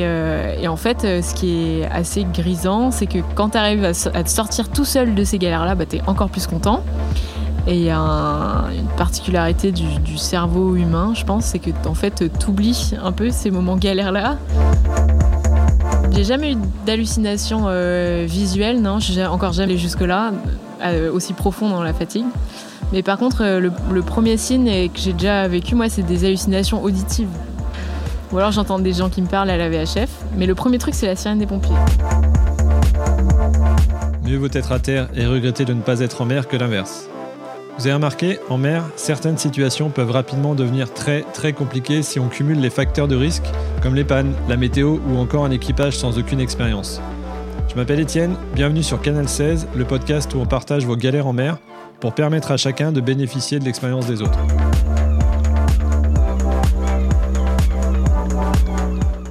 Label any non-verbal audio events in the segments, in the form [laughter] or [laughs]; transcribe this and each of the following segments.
Et, en fait, ce qui est assez grisant, c'est que quand tu arrives à, te sortir tout seul de ces galères-là, bah, tu es encore plus content. Et il y a une particularité du, cerveau humain, je pense, c'est que en fait, t'oublies un peu ces moments galères-là. J'ai jamais eu d'hallucination euh, visuelle, non, j'ai encore jamais jusque-là, euh, aussi profond dans la fatigue. Mais par contre, euh, le, premier signe que j'ai déjà vécu, moi, c'est des hallucinations auditives. Ou alors j'entends des gens qui me parlent à la VHF. Mais le premier truc, c'est la sirène des pompiers. Mieux vaut être à terre et regretter de ne pas être en mer que l'inverse. Vous avez remarqué, en mer, certaines situations peuvent rapidement devenir très très compliquées si on cumule les facteurs de risque, comme les pannes, la météo ou encore un équipage sans aucune expérience. Je m'appelle Étienne, bienvenue sur Canal 16, le podcast où on partage vos galères en mer pour permettre à chacun de bénéficier de l'expérience des autres.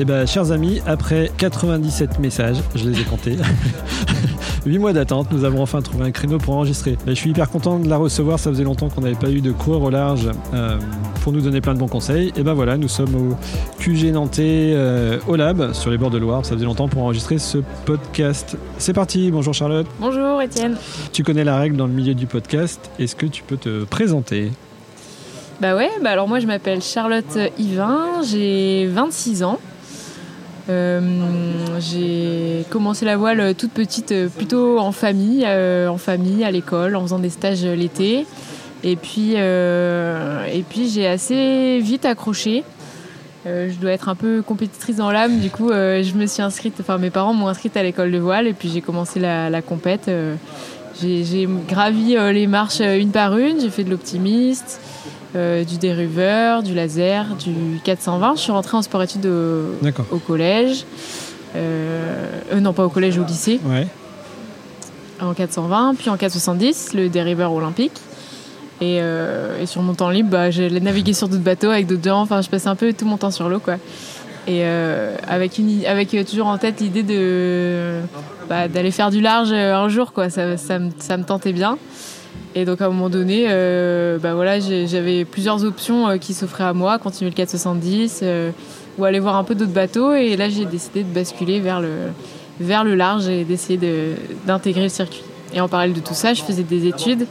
Eh bien, chers amis, après 97 messages, je les ai comptés, [laughs] 8 mois d'attente, nous avons enfin trouvé un créneau pour enregistrer. je suis hyper content de la recevoir, ça faisait longtemps qu'on n'avait pas eu de coureur au large euh, pour nous donner plein de bons conseils. Et ben voilà, nous sommes au QG Nantais, euh, au Lab, sur les bords de Loire, ça faisait longtemps pour enregistrer ce podcast. C'est parti, bonjour Charlotte. Bonjour Étienne. Tu connais la règle dans le milieu du podcast, est-ce que tu peux te présenter? Bah ouais, bah alors moi je m'appelle Charlotte Yvain, j'ai 26 ans. Euh, j'ai commencé la voile toute petite, euh, plutôt en famille, euh, en famille, à l'école, en faisant des stages l'été. Et puis, puis j'ai assez vite accroché. je dois être un peu compétitrice dans l'âme, du coup, je me suis inscrite. Enfin, mes parents m'ont inscrite à l'école de voile, et puis j'ai commencé la compète. j'ai gravi les marches une par une. J'ai fait de l'optimiste. Euh, du dériveur, du laser, du 420. Je suis rentrée en sport-études au, collège. Euh, euh, non, pas au collège, au lycée. En 420, puis en 470, le dériveur olympique. Et, sur mon temps libre, bah, j'ai navigué sur d'autres bateaux avec d'autres gens. Enfin, je passais un peu tout mon temps sur l'eau, quoi. Et avec, une, avec toujours en tête l'idée de bah, d'aller faire du large un jour, quoi. Ça, ça, ça me tentait bien. Et donc à un moment donné, euh, bah voilà, j'avais plusieurs options euh, qui s'offraient à moi, continuer le 470 euh, ou aller voir un peu d'autres bateaux. Et là, j'ai décidé de basculer vers le, vers le large et d'essayer d'intégrer le circuit. Et en parallèle de tout ça, je faisais des études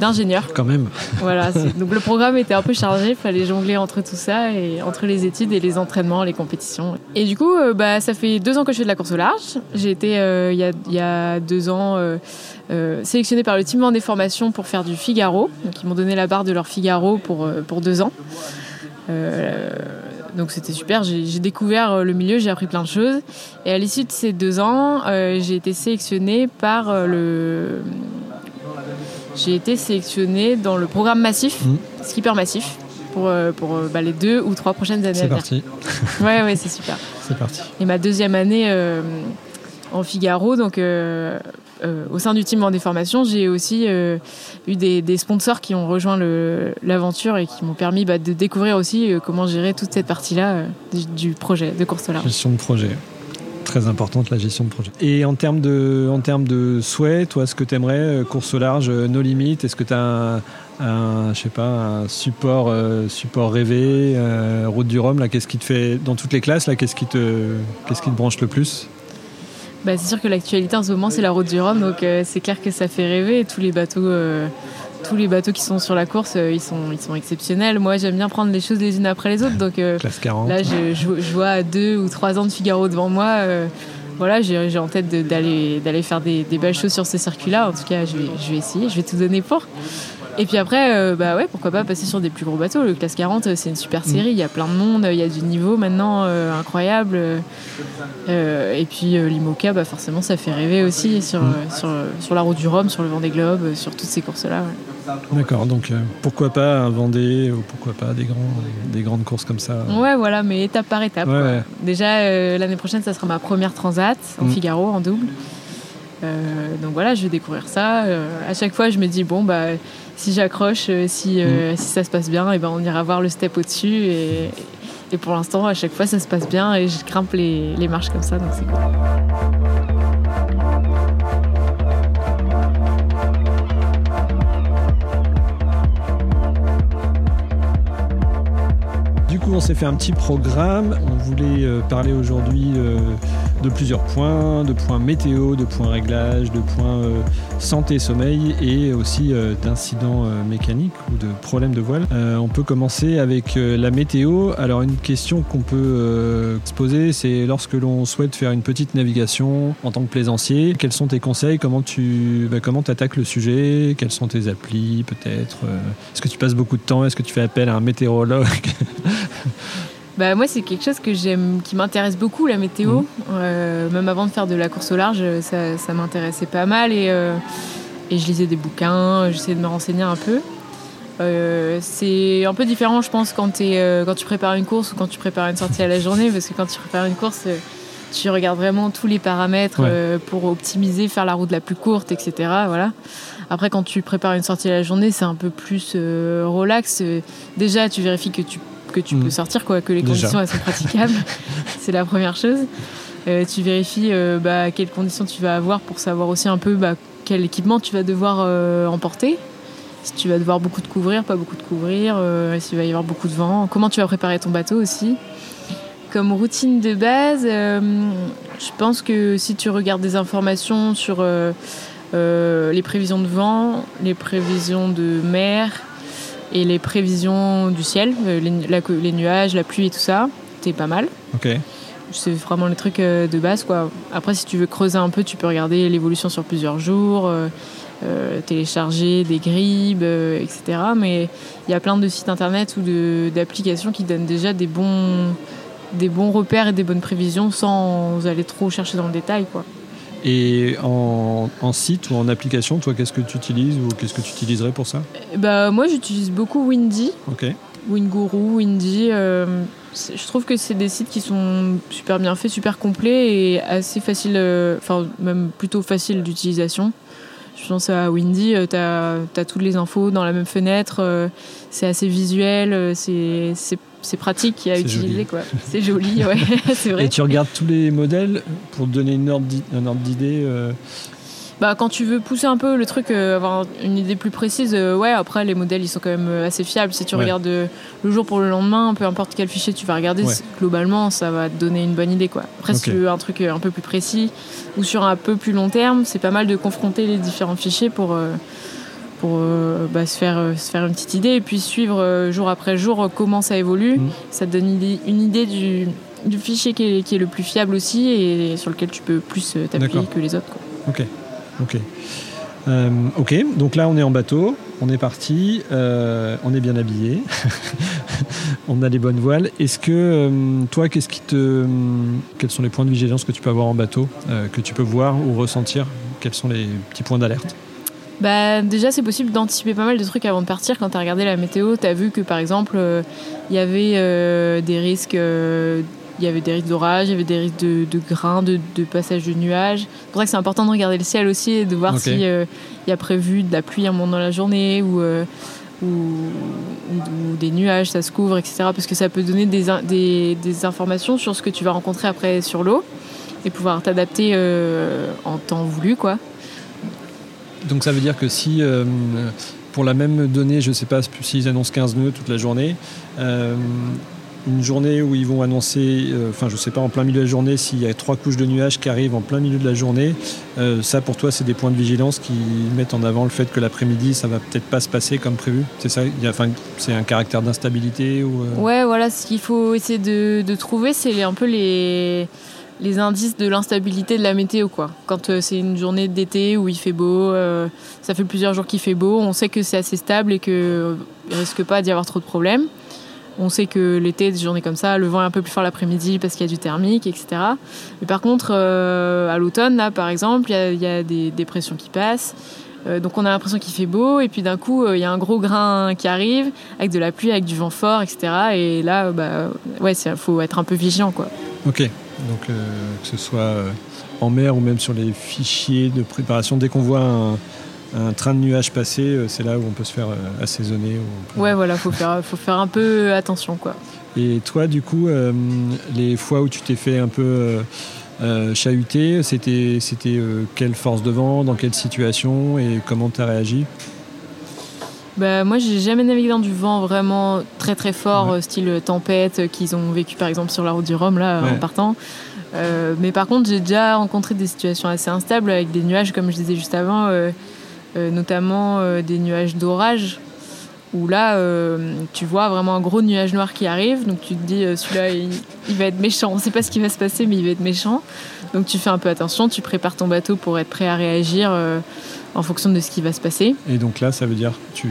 d'ingénieur. Quand même. Voilà. [laughs] Donc le programme était un peu chargé, il fallait jongler entre tout ça et entre les études et les entraînements, les compétitions. Et du coup, bah, ça fait deux ans que je fais de la course au large. J'ai été il y, a, y, a, deux ans euh, sélectionné par le team des formations pour faire du Figaro. Donc ils m'ont donné la barre de leur Figaro pour, euh, pour deux ans. Euh, donc c'était super, j'ai découvert le milieu, j'ai appris plein de choses. Et à l'issue de ces deux ans, j'ai été sélectionnée par le... J'ai été sélectionnée dans le programme massif, mmh. skipper massif, pour, pour bah, les deux ou trois prochaines années. C'est parti. [laughs] ouais, ouais, c'est super. C'est parti. Et ma deuxième année en Figaro, donc euh, au sein du team en déformation, j'ai aussi euh, eu des, sponsors qui ont rejoint l'aventure et qui m'ont permis bah, de découvrir aussi euh, comment gérer toute cette partie-là du, projet de course là. Gestion de projet. Très importante la gestion de projet. Et en termes de, en termes de souhait, toi, ce que tu aimerais, course au large, no limit, est-ce que tu as un, je sais pas, support, support rêvé, route du Rhum, qu'est-ce qui te fait, dans toutes les classes, qu'est-ce qui te, qu'est-ce qui te branche le plus? Bah, c'est sûr que l'actualité en ce moment c'est la route du Rhum, donc euh, c'est clair que ça fait rêver. tous les bateaux, euh, tous les bateaux qui sont sur la course, euh, ils sont, ils sont exceptionnels. Moi, j'aime bien prendre les choses les unes après les autres, donc là, je, je, vois deux ou trois ans de Figaro devant moi. voilà, j'ai en tête d'aller d'aller faire des, belles choses sur ces circuits-là. En tout cas, je vais, je vais essayer, je vais tout donner pour. Et puis après, euh, bah ouais, pourquoi pas passer sur des plus gros bateaux. Le classe 40, c'est une super série. Il y a plein de monde, il y a du niveau maintenant euh, incroyable. Euh, et puis l'IMOCA, bah forcément, ça fait rêver aussi sur, mm. sur, sur, la route du Rhum, sur le Vendée Globe, sur toutes ces courses-là. D'accord, donc pourquoi pas un Vendée ou pourquoi pas des, grands, des grandes courses comme ça Ouais, voilà, mais étape par étape. Déjà, l'année prochaine, ça sera ma première transat en mm. Figaro, en double. donc voilà, je vais découvrir ça. à chaque fois, je me dis, bon, bah si j'accroche, euh, si, euh, mm. si ça se passe bien, et eh ben on ira voir le step au-dessus. Et, et, pour l'instant, à chaque fois, ça se passe bien et je grimpe les, les marches comme ça, donc c'est cool. on s'est fait un petit programme. On voulait euh, parler aujourd'hui de plusieurs points, de points météo, de points réglage, de points euh, santé, sommeil et aussi d'incidents mécaniques ou de problèmes de voile. on peut commencer avec la météo. Alors une question qu'on peut se poser, c'est lorsque l'on souhaite faire une petite navigation en tant que plaisancier, quels sont tes conseils? Comment tu bah, comment attaques le sujet? Quelles sont tes applis peut-être Est-ce que tu passes beaucoup de temps? Est-ce que tu fais appel à un météorologue? [laughs] bah, moi, c'est quelque chose que j'aime, qui m'intéresse beaucoup, la météo. Mhm. Euh, même avant de faire de la course au large, ça, ça m'intéressait pas mal et, euh, et, je lisais des bouquins, j'essayais de me renseigner un peu. Euh, c'est un peu différent, je pense, quand, es, quand tu prépares une course ou quand tu prépares une sortie à la journée, parce que quand tu prépares une course, tu regardes vraiment tous les paramètres pour optimiser, faire la route la plus courte, etc. Voilà. Après, quand tu prépares une sortie à la journée, c'est un peu plus relax. Déjà, tu vérifies que tu que tu peux mm. sortir, quoi, que les conditions elles sont praticables. [laughs] c'est la première chose. Euh, tu vérifies euh, bah, quelles conditions tu vas avoir pour savoir aussi un peu bah, quel équipement tu vas devoir euh, emporter. Si tu vas devoir beaucoup de couvrir, pas beaucoup de couvrir, s'il va y avoir beaucoup de vent, comment tu vas préparer ton bateau aussi. Comme routine de base, je pense que si tu regardes des informations sur les prévisions de vent, les prévisions de mer, et les prévisions du ciel, euh, les, nuages, la pluie et tout ça, c'est pas mal. Ok. C'est vraiment les trucs euh, de base. Quoi. Après, si tu veux creuser un peu, tu peux regarder l'évolution sur plusieurs jours, euh, télécharger des grilles, etc. Mais il y a plein de sites internet ou d'applications qui donnent déjà des bons, des bons repères et des bonnes prévisions sans aller trop chercher dans le détail. Quoi. Et en, site ou en application, toi, qu'est-ce que tu utilises ou qu'est-ce que tu utiliserais pour ça bah, Moi, j'utilise beaucoup Windy. Ok. Winguru, Windy. Euh, je trouve que c'est des sites qui sont super bien faits, super complets et assez faciles, euh, enfin, même plutôt faciles d'utilisation. Je pense à Windy, tu as, as, toutes les infos dans la même fenêtre, euh, c'est assez visuel, c'est c'est pratique à utiliser. quoi. C'est joli, ouais, [laughs] c'est vrai. Et tu regardes tous les modèles pour te donner une ordre d'idée euh bah, quand tu veux pousser un peu le truc, euh, avoir une idée plus précise, euh, ouais, après les modèles ils sont quand même assez fiables. Si tu regardes le jour pour le lendemain, peu importe quel fichier tu vas regarder, globalement ça va te donner une bonne idée. Quoi. Après, si tu veux un truc un peu plus précis ou sur un peu plus long terme, c'est pas mal de confronter les différents fichiers pour pour euh, bah, se, faire, euh, se faire une petite idée et puis suivre euh, jour après jour comment ça évolue. Mm. Ça te donne une idée, du, du, fichier qui est, qui est, le plus fiable aussi et sur lequel tu peux plus t'appuyer que les autres. Ok, ok. ok, donc là on est en bateau, on est parti, on est bien habillé, [laughs] on a les bonnes voiles. Est-ce que toi, qu'est-ce qui te, quels sont les points de vigilance que tu peux avoir en bateau, que tu peux voir ou ressentir? Quels sont les petits points d'alerte? Bah, déjà, c'est possible d'anticiper pas mal de trucs avant de partir. Quand tu as regardé la météo, tu as vu que par exemple, il euh, y avait euh, des risques. Euh, il y avait des risques d'orage, il y avait des risques de, de grains, de, de, passage de nuages. C'est pour ça que c'est important de regarder le ciel aussi et de voir s'il y a prévu de la pluie un moment dans la journée ou, ou, des nuages, ça se couvre, etc. Parce que ça peut donner des, des, des informations sur ce que tu vas rencontrer après sur l'eau et pouvoir t'adapter en temps voulu, quoi. Donc ça veut dire que si euh, pour la même donnée, je ne sais pas s'ils annoncent 15 nœuds toute la journée, euh, une journée où ils vont annoncer, euh, enfin je ne sais pas en plein milieu de la journée, s'il y a trois couches de nuages qui arrivent en plein milieu de la journée, ça pour toi c'est des points de vigilance qui mettent en avant le fait que l'après-midi ça va peut-être pas se passer comme prévu? C'est ça, c'est un caractère d'instabilité ou Ouais voilà, ce qu'il faut essayer de trouver c'est un peu les les indices de l'instabilité de la météo. Quoi. Quand euh, c'est une journée d'été où il fait beau, euh, ça fait plusieurs jours qu'il fait beau, on sait que c'est assez stable et qu'il ne risque pas d'y avoir trop de problèmes. On sait que l'été, des journées comme ça, le vent est un peu plus fort l'après-midi parce qu'il y a du thermique, etc. Mais par contre, euh, à l'automne, là, par exemple, il y, a des dépressions qui passent. donc on a l'impression qu'il fait beau et puis d'un coup il y a un gros grain qui arrive avec de la pluie, avec du vent fort, etc. Et là, bah, ouais, il faut être un peu vigilant, quoi. Ok. Donc euh, que ce soit euh, en mer ou même sur les fichiers de préparation, dès qu'on voit un, train de nuages passer, euh, c'est là où on peut se faire assaisonner. Ouais, voilà, faut faire, faut faire un peu attention, quoi. Et toi, du coup, les fois où tu t'es fait un peu chahuter, c'était, c'était quelle force de vent, dans quelle situation et comment tu as réagi? Bah, moi, j'ai jamais navigué dans du vent vraiment très très fort, euh, style tempête, euh, qu'ils ont vécu par exemple sur la route du Rhum, là, en partant. Euh, mais par contre, j'ai déjà rencontré des situations assez instables avec des nuages, comme je disais juste avant, notamment des nuages d'orage, où là, tu vois vraiment un gros nuage noir qui arrive, donc tu te dis, celui-là, il, il, va être méchant. On ne sait pas ce qui va se passer, mais il va être méchant. Donc tu fais un peu attention, tu prépares ton bateau pour être prêt à réagir en fonction de ce qui va se passer. Et donc là, ça veut dire tu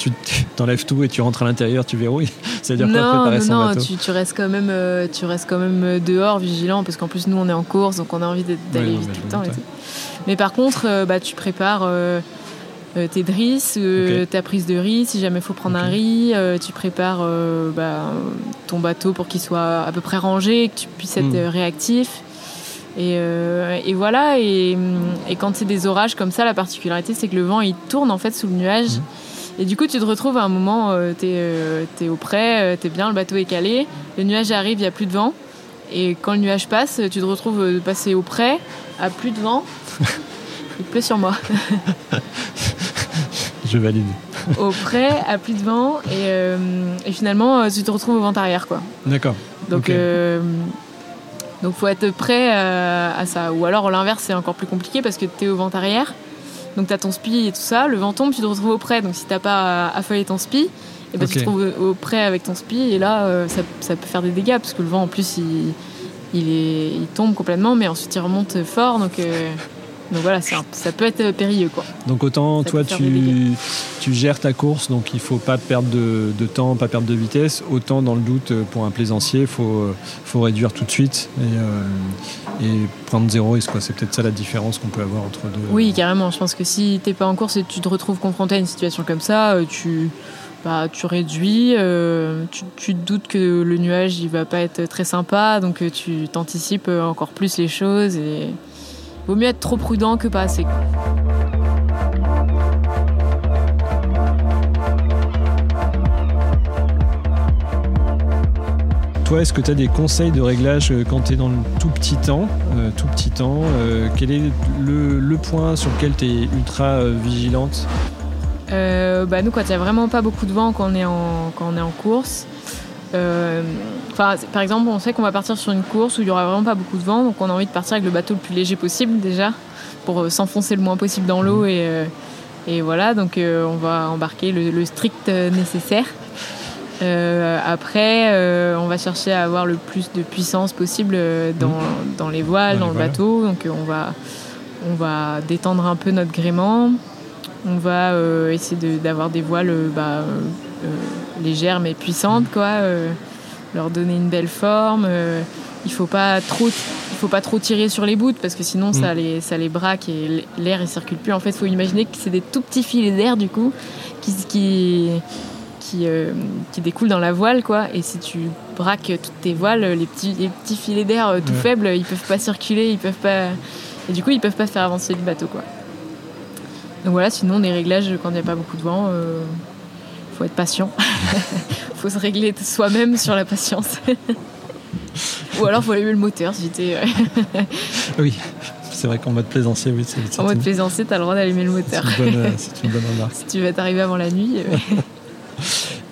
tu t'enlèves tout et tu rentres à l'intérieur, tu verrouilles. [laughs] Ça veut dire quoi préparer non, son non, bateau tu, tu, restes quand même euh, tu restes quand même euh, dehors vigilant parce qu'en plus nous on est en course donc on a envie d'aller vite tout le temps. Mais par contre, euh, bah, tu prépares tes drisses, ta prise de riz si jamais il faut prendre un riz, tu prépares bah, ton bateau pour qu'il soit à peu près rangé, que tu puisses être hmm. réactif. Euh, et, voilà, et, quand c'est des orages comme ça, la particularité c'est que le vent il tourne en fait sous le nuage. Mhm. Et du coup, tu te retrouves à un moment, euh, tu es, euh, au près, tu es bien, le bateau est calé, le nuage arrive, il n'y a plus de vent. Et quand le nuage passe, tu te retrouves de passer au près, à plus de vent. [laughs] il pleut sur moi. [laughs] Je valide. au près, à plus de vent, et, finalement, tu te retrouves au vent arrière. quoi. D'accord. Donc. Donc faut être prêt euh, à ça. Ou alors l'inverse c'est encore plus compliqué parce que tu es au vent arrière. Donc tu as ton spi et tout ça, le vent tombe, tu te retrouves au près. Donc si t'as pas affalé ton spi, et eh ben, tu te retrouves au près avec ton spi et là euh, ça, ça, peut faire des dégâts parce que le vent en plus il, il, est, il tombe complètement mais ensuite il remonte fort. Donc euh, donc voilà, ça peut être périlleux. Quoi. Donc autant toi tu, tu, gères ta course, donc il faut pas perdre de, de, temps, pas perdre de vitesse. Autant dans le doute pour un plaisancier, il faut, faut réduire tout de suite et, euh, et prendre zéro risque. C'est peut-être ça la différence qu'on peut avoir entre deux. Oui, carrément. Je pense que si tu n'es pas en course et tu te retrouves confronté à une situation comme ça, euh, tu, bah, tu réduis, euh, tu, tu, te doutes que le nuage il va pas être très sympa, donc tu t'anticipes encore plus les choses et Vaut mieux être trop prudent que pas assez. Toi, est-ce que tu as des conseils de réglage euh, quand tu es dans le tout petit temps, euh, tout petit temps euh, Quel est le, point sur lequel tu es ultra vigilante? Bah Nous, quand il n'y a vraiment pas beaucoup de vent quand on est en, quand on est en course, euh, par exemple, on sait qu'on va partir sur une course où il y aura vraiment pas beaucoup de vent, donc on a envie de partir avec le bateau le plus léger possible déjà, pour euh, s'enfoncer le moins possible dans l'eau et, euh, et, voilà. Donc on va embarquer le, strict nécessaire. après, on va chercher à avoir le plus de puissance possible dans, mmh. dans les voiles, dans, le bateau. Donc on va, on va détendre un peu notre gréement. On va essayer d'avoir des voiles bah, euh, légères mais puissantes, quoi. Euh, leur donner une belle forme. Euh, il faut pas trop il faut pas trop tirer sur les bouts parce que sinon ça mm. les ça les braque et l'air il circule plus en fait il faut imaginer que c'est des tout petits filets d'air du coup qui qui qui, qui, découlent dans la voile quoi et si tu braques toutes tes voiles les petits les petits filets d'air tout faibles ils peuvent pas circuler ils peuvent pas et du coup ils peuvent pas faire avancer le bateau quoi donc voilà sinon des réglages quand il n'y a pas beaucoup de vent faut être patient. [laughs] faut se régler soi-même sur la patience. [laughs] Ou alors faut allumer le moteur si t'es. oui, c'est vrai qu'en mode plaisancier, oui. en mode plaisancier, t'as le droit d'allumer le moteur. C'est une, bonne, une bonne remarque. [laughs] si tu vas t'arriver avant la nuit.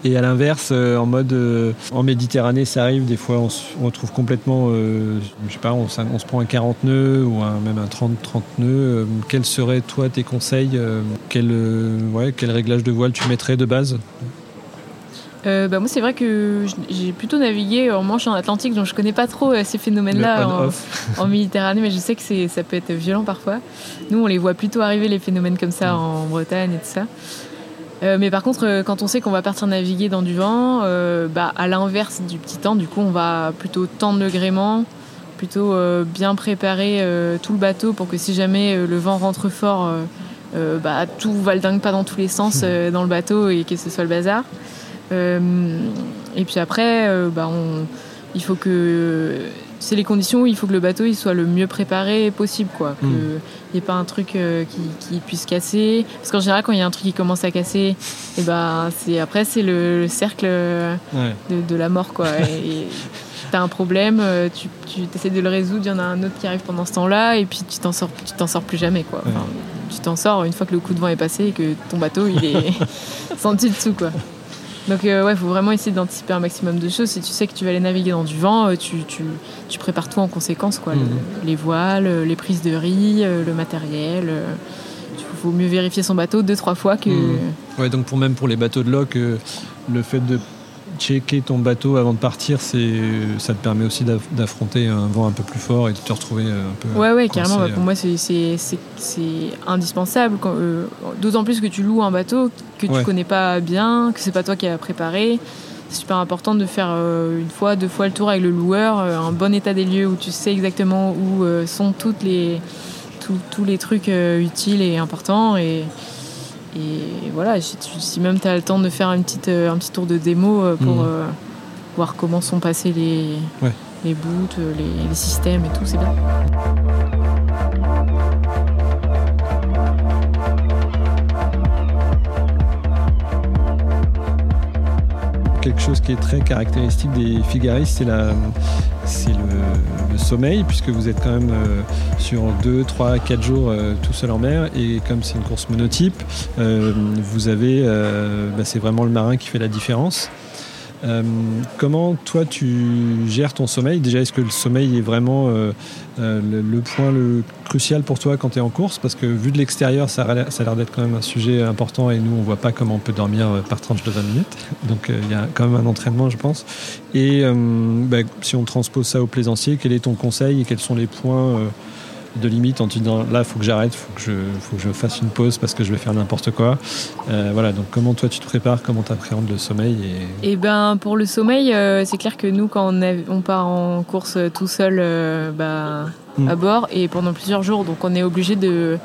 Euh. Et à l'inverse, euh, en mode euh, en Méditerranée, ça arrive des fois, on se retrouve complètement, je sais pas, on, se prend un 40 nœuds ou même un 30 30 nœuds. quels seraient toi tes conseils quel, ouais, quel réglage de voile tu mettrais de base? Euh, bah moi, c'est vrai que j'ai plutôt navigué en Manche en Atlantique, donc je connais pas trop euh, ces phénomènes-là [laughs] en, Méditerranée, mais je sais que ça peut être violent parfois. Nous, on les voit plutôt arriver, les phénomènes comme ça, mm. en Bretagne et tout ça. Euh, mais par contre, quand on sait qu'on va partir naviguer dans du vent, bah, à l'inverse du petit temps, du coup, on va plutôt tendre le gréement, plutôt bien préparer tout le bateau pour que si jamais le vent rentre fort, bah, tout va le dingue pas dans tous les sens mm. dans le bateau et que ce soit le bazar. Euh, et puis après, euh, bah, il faut que c'est les conditions où il faut que le bateau il soit le mieux préparé possible quoi. Qu'il n'y hmm. ait pas un truc euh, qui, puisse casser. Parce qu'en général quand il y a un truc qui commence à casser et eh ben c'est après c'est le, cercle de, la mort quoi. Et, [laughs] t'as un problème tu, tu essaies de le résoudre il y en a un autre qui arrive pendant ce temps là et puis tu t'en sors tu t'en sors plus jamais quoi. Tu t'en sors une fois que le coup de vent est passé et que ton bateau il est [laughs] [laughs] senti dessous quoi donc euh, ouais, il faut vraiment essayer d'anticiper un maximum de choses. Si tu sais que tu vas aller naviguer dans du vent, euh, tu, tu, tu prépares tout en conséquence. Quoi. Mhm. les voiles, les prises de riz, euh, le matériel. Il faut mieux vérifier son bateau deux, trois fois que... Mhm. Ouais, donc pour, même pour les bateaux de loc, le fait de checker ton bateau avant de partir, c'est, ça te permet aussi d'affronter un vent un peu plus fort et de te retrouver un peu. Ouais, ouais, carrément. Bah, pour moi, c'est, indispensable. Euh, d'autant plus que tu loues un bateau que tu connais pas bien, que c'est pas toi qui as préparé. C'est super important de faire euh, une fois, deux fois le tour avec le loueur, euh, un bon état des lieux où tu sais exactement où sont toutes les, tous les trucs utiles et importants. Et, et voilà, si, même tu as le temps de faire une petite, euh, un petit tour de démo euh, pour mhm. euh, voir comment sont passés les, les boots, les, les systèmes et tout, c'est bien. Quelque chose qui est très caractéristique des figaristes, c'est, le, sommeil, puisque vous êtes quand même euh, sur 2, 3, 4 jours euh, tout seul en mer, et comme c'est une course monotype, euh, vous avez, bah, c'est vraiment le marin qui fait la différence. Euh, comment toi tu gères ton sommeil? Déjà, est-ce que le sommeil est vraiment euh, euh, le, point le crucial pour toi quand tu es en course? Parce que vu de l'extérieur, ça a l'air d'être quand même un sujet important et nous, on voit pas comment on peut dormir par tranche de 20 minutes. Donc il y a quand même un entraînement, je pense. Et bah, si on transpose ça au plaisancier, quel est ton conseil et quels sont les points de limite en te disant là, il faut que j'arrête, il faut, que je, faut que je fasse une pause parce que je vais faire n'importe quoi. Euh, voilà, donc comment toi tu te prépares, comment tu appréhendes le sommeil et... Eh ben, pour le sommeil, euh, c'est clair que nous, quand on, on, part en course euh, tout seul bah, mm. à bord et pendant plusieurs jours, donc on est obligé de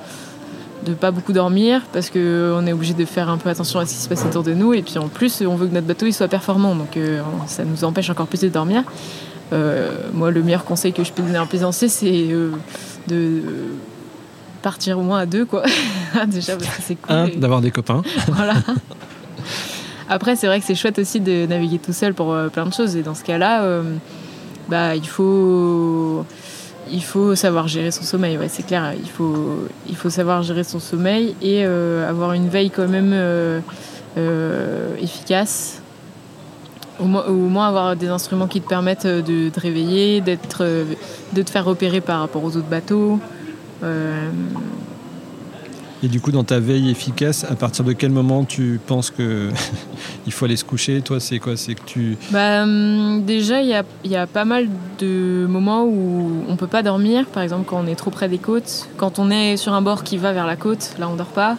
de pas beaucoup dormir parce qu'on est obligé de faire un peu attention à ce qui se passe autour de nous et puis en plus on veut que notre bateau il soit performant donc ça nous empêche encore plus de dormir. Moi le meilleur conseil que je peux donner à un plaisancier c'est de partir au moins à deux, quoi. [laughs] Déjà, parce que c'est cool. d'avoir des copains. [laughs] voilà. Après, c'est vrai que c'est chouette aussi de naviguer tout seul pour euh, plein de choses. Et dans ce cas-là, euh, bah, il faut il faut savoir gérer son sommeil, ouais, c'est clair. Il faut, il faut savoir gérer son sommeil et euh, avoir une veille quand même efficace au moins, avoir des instruments qui te permettent euh, de te réveiller, d'être, euh, de te faire repérer par rapport aux autres bateaux. Euh. Et du coup, dans ta veille efficace, à partir de quel moment tu penses que [laughs] il faut aller se coucher? Toi, c'est quoi? C'est que tu bah, hum, déjà, il y a, y a, pas mal de moments où on peut pas dormir. Par exemple, quand on est trop près des côtes, quand on est sur un bord qui va vers la côte, là, on dort pas.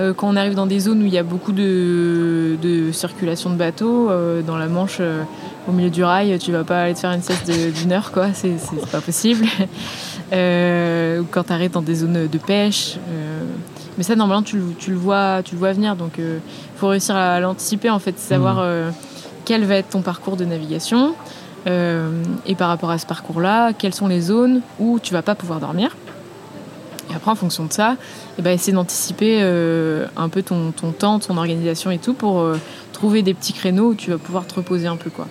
Euh, quand on arrive dans des zones où il y a beaucoup de, circulation de bateaux, euh, dans la Manche, euh, au milieu du rail, tu vas pas aller te faire une sieste d'une heure, quoi. C'est pas possible. [laughs] quand tu arrêtes dans des zones de pêche. mais ça, normalement, tu, le vois, tu le vois venir. Donc, il faut réussir à l'anticiper, en fait, savoir mmh. quel va être ton parcours de navigation. et par rapport à ce parcours-là, quelles sont les zones où tu vas pas pouvoir dormir. Et après, en fonction de ça, eh ben, essayer d'anticiper euh, un peu ton, temps, ton organisation et tout pour euh, trouver des petits créneaux où tu vas pouvoir te reposer un peu. Quoi.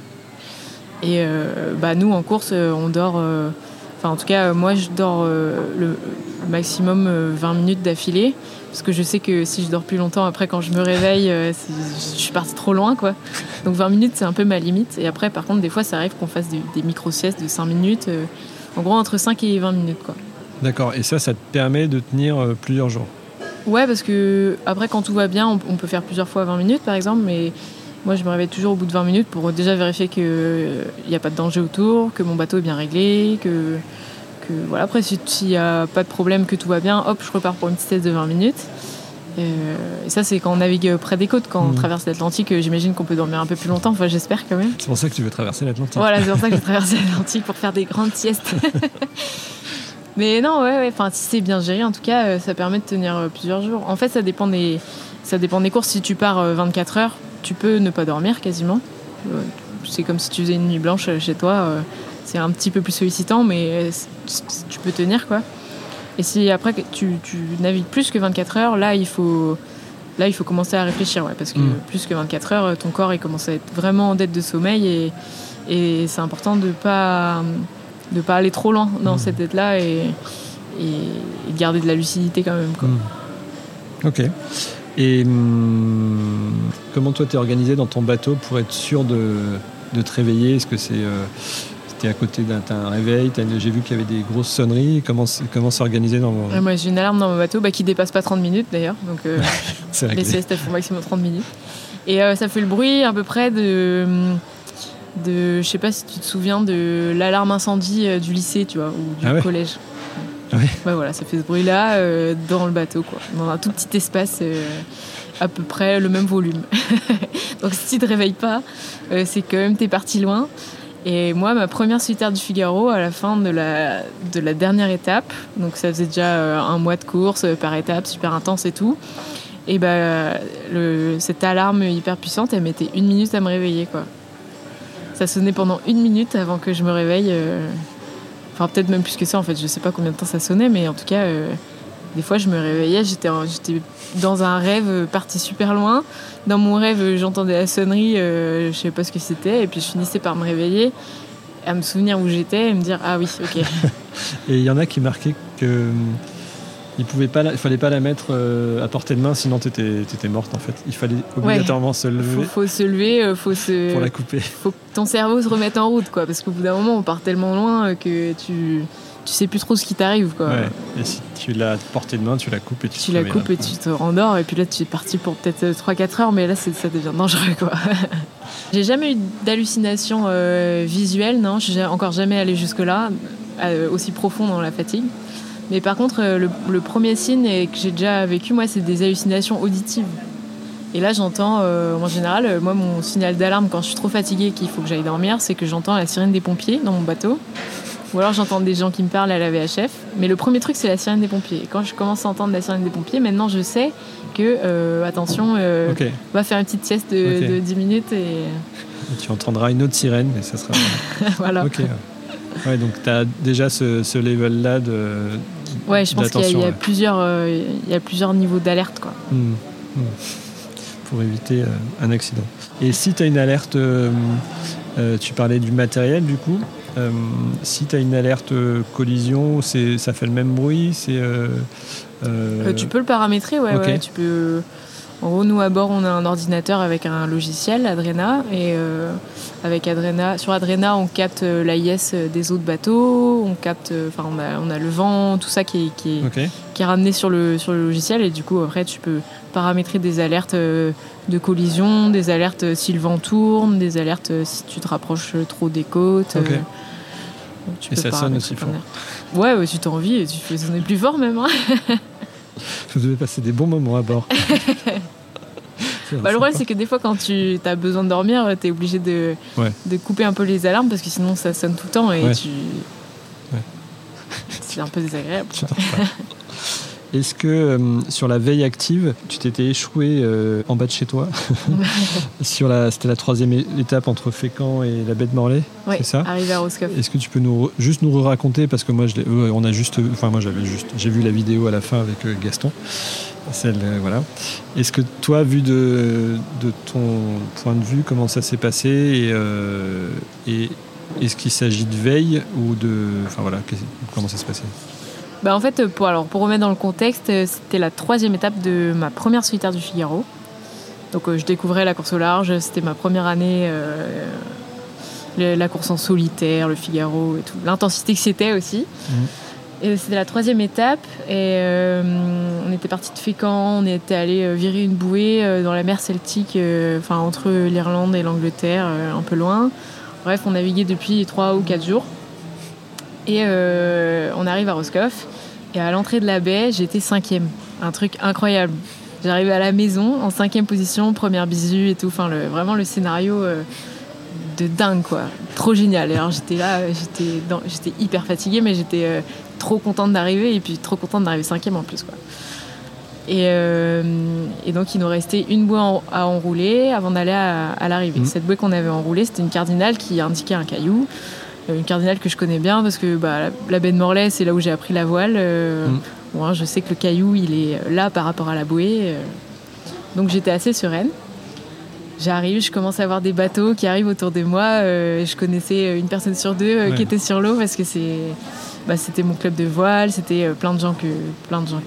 Et euh, bah, nous, en course, on dort. Enfin, en tout cas, moi, je dors le, maximum 20 minutes d'affilée. Parce que je sais que si je dors plus longtemps, après, quand je me réveille, je suis partie trop loin. Quoi. Donc 20 minutes, c'est un peu ma limite. Et après, par contre, des fois, ça arrive qu'on fasse des, des micro-siestes de 5 minutes. en gros, entre 5 et 20 minutes. Quoi. D'accord, et ça, ça te permet de tenir euh, plusieurs jours Ouais, parce que après, quand tout va bien, on, peut faire plusieurs fois 20 minutes, par exemple, mais Moi, je me réveille toujours au bout de 20 minutes pour déjà vérifier qu'il n'y a pas de danger autour, que mon bateau est bien réglé, que, que voilà. Après, s'il n'y a pas de problème, que tout va bien, hop, je repars pour une petite sieste de 20 minutes. Et, et ça, c'est quand on navigue près des côtes, quand on Mhm. traverse l'Atlantique. J'imagine qu'on peut dormir un peu plus longtemps. Enfin, j'espère quand même. C'est pour ça que tu veux traverser l'Atlantique. Voilà, c'est pour ça que j'ai [laughs] traversé l'Atlantique pour faire des grandes siestes. [laughs] Mais non, ouais, ouais. Enfin, si c'est bien géré, en tout cas, euh, ça permet de tenir euh, plusieurs jours. En fait, ça dépend des, ça dépend des courses. Si tu pars euh, 24 heures, tu peux ne pas dormir quasiment. Euh, C'est comme si tu faisais une nuit blanche euh, chez toi. euh, C'est un petit peu plus sollicitant, mais euh, tu peux tenir quoi. Et si après tu navigues plus que 24 heures, là il faut, là il faut commencer à réfléchir, ouais, parce que Mm. plus que 24 heures, ton corps il commence à être vraiment en dette de sommeil et, et c'est important de pas de pas aller trop loin dans Mm. cette dette là et, et, et de garder de la lucidité quand même. Quoi. Mm. Ok. Et hum, comment toi t'es organisé dans ton bateau pour être sûr de, de te réveiller? Est-ce que c'est euh, t'es à côté d'un un réveil J'ai vu qu'il y avait des grosses sonneries. Comment organisé dans Ouais, moi j'ai une alarme dans mon bateau bah, qui dépasse pas 30 minutes d'ailleurs, donc euh, [laughs] les siestes elles font maximum 30 minutes. Et euh, ça fait le bruit à peu près de. De je sais pas si tu te souviens de l'alarme incendie euh, du lycée, tu vois, ou du Ah ouais collège. Ah ouais. Voilà, ça fait ce bruit-là euh, dans le bateau, quoi, dans un tout petit espace, euh, à peu près le même volume. [laughs] Donc si tu te réveilles pas, c'est quand même t'es parti loin. Et moi, ma première solitaire du Figaro, à la fin de la, de la dernière étape, donc ça faisait déjà un mois de course par étape, super intense et tout. Et bah, le, cette alarme hyper puissante, elle mettait une minute à me réveiller, quoi. Ça sonnait pendant une minute avant que je me réveille. euh, Enfin, peut-être même plus que ça, en fait. Je sais pas combien de temps ça sonnait, mais en tout cas, euh, des fois, je me réveillais, j'étais en- dans un rêve euh, parti super loin. Dans mon rêve, j'entendais la sonnerie, euh, je sais pas ce que c'était, et puis je finissais par me réveiller, à me souvenir où j'étais et me dire Ah oui, ok. [laughs] Et il y en a qui marquaient que il pouvait pas, la- il fallait pas la mettre euh, à portée de main, sinon t'étais étais morte en fait. Il fallait obligatoirement se faut, lever faut se lever, euh, faut se. pour la couper. [laughs] faut que ton cerveau se remette en route, quoi. Parce qu'au bout d'un moment, on part tellement loin euh, que tu, tu sais plus trop ce qui t'arrive, quoi. Ouais. Et si tu l'as à portée de main, tu la coupes et tu, Tu te la coupes là. et tu te rendors, et puis là, tu es parti pour peut-être 3-4 heures, mais là, ça devient dangereux, quoi. [laughs] J'ai jamais eu d'hallucination euh, visuelle, non. Je suis encore jamais allé jusque-là, euh, aussi profond dans la fatigue. Mais par contre, euh, le, le premier signe que j'ai déjà vécu, moi, c'est des hallucinations auditives. Et là, j'entends, euh, en général, euh, moi, mon signal d'alarme quand je suis trop fatiguée et qu'il faut que j'aille dormir, c'est que j'entends la sirène des pompiers dans mon bateau. Ou alors j'entends des gens qui me parlent à la VHF. Mais le premier truc, c'est la sirène des pompiers. Et quand je commence à entendre la sirène des pompiers, maintenant je sais que, euh, attention, euh, on va faire une petite sieste de, Ok. de 10 minutes et Et tu entendras une autre sirène, mais ça sera. [laughs] voilà. Ouais, donc tu as déjà ce, ce level-là de. Ouais, je pense qu'il y a- y, plusieurs, euh, il y a plusieurs niveaux d'alerte, quoi. Hmm, hmm. Pour éviter euh, un accident. Et si tu as une alerte, euh, tu parlais du matériel du coup. si tu as une alerte collision, c'est, ça fait le même bruit c'est, tu peux le paramétrer, ouais, ouais. Tu peux. En gros, nous à bord, on a un ordinateur avec un logiciel, Adrena, et euh, avec Adrena, sur Adrena, on capte euh, l'AIS des autres bateaux, on capte, euh, enfin, on a, on a le vent, tout ça qui est, qui est, Ok. qui est ramené sur le, sur le logiciel, et du coup, après, tu peux paramétrer des alertes euh, de collision, des alertes euh, si le vent tourne, des alertes euh, si tu te rapproches trop des côtes. Ok. euh, donc tu Et peux ça sonne aussi fort. Ouais, ouais, si t'as envie, tu fais sonner plus fort même. hein. [laughs] Vous devez passer des bons moments à bord. [laughs] Bah, le problème, sympa. c'est que des fois, quand tu as besoin de dormir, tu es obligé de, Ouais. de couper un peu les alarmes parce que sinon, ça sonne tout le temps et Ouais. tu. [laughs] C'est un peu désagréable. [laughs] Est-ce que euh, sur la veille active, tu t'étais échoué euh, en bas de chez toi [laughs] [laughs] sur la, C'était la troisième étape entre Fécamp et la baie de Morlaix C'est ça arrivé à Roscoff. Est-ce que tu peux nous juste nous raconter parce que moi je euh, on a juste enfin moi j'avais juste j'ai vu la vidéo à la fin avec euh, Gaston. Celle voilà. Est-ce que toi vu de, de ton point de vue comment ça s'est passé et, et est-ce qu'il s'agit de veille ou de enfin voilà comment ça s'est passé? Bah, en fait, pour, alors, pour remettre dans le contexte, euh, c'était la troisième étape de ma première solitaire du Figaro. Donc, euh, je découvrais la course au large, c'était ma première année, euh, le- la course en solitaire, le Figaro et tout. L'intensité que c'était aussi. Mhm. Et c'était la troisième étape. Et on était parti de Fécamp, on était allé virer une bouée dans la mer Celtique, enfin entre l'Irlande et l'Angleterre, un peu loin. Bref, on naviguait depuis trois ou quatre jours. Et on arrive à Roscoff. Et à l'entrée de la baie, j'étais cinquième. Un truc incroyable. J'arrivais à la maison en cinquième position, première bisu et tout. Enfin, le, vraiment le scénario euh, de dingue, quoi. Trop génial. alors j'étais là, j'étais, j'étais hyper fatiguée, mais j'étais euh, trop contente d'arriver et puis trop contente d'arriver cinquième en plus, quoi. Et, euh, et, donc il nous restait une bouée à enrouler avant d'aller à, l'arrivée. Mmh. Cette bouée qu'on avait enroulée, c'était une cardinale qui indiquait un caillou. Euh, une cardinale que je connais bien parce que bah, la baie de Morlaix, c'est là où j'ai appris la voile. Euh, mm. je sais que le caillou, il est là par rapport à la bouée. Euh. donc j'étais assez sereine. J'arrive, je commence à voir des bateaux qui arrivent autour de moi. je connaissais une personne sur deux qui était sur l'eau parce que c'est, bah, c'était mon club de voile. C'était plein de gens, que, plein de gens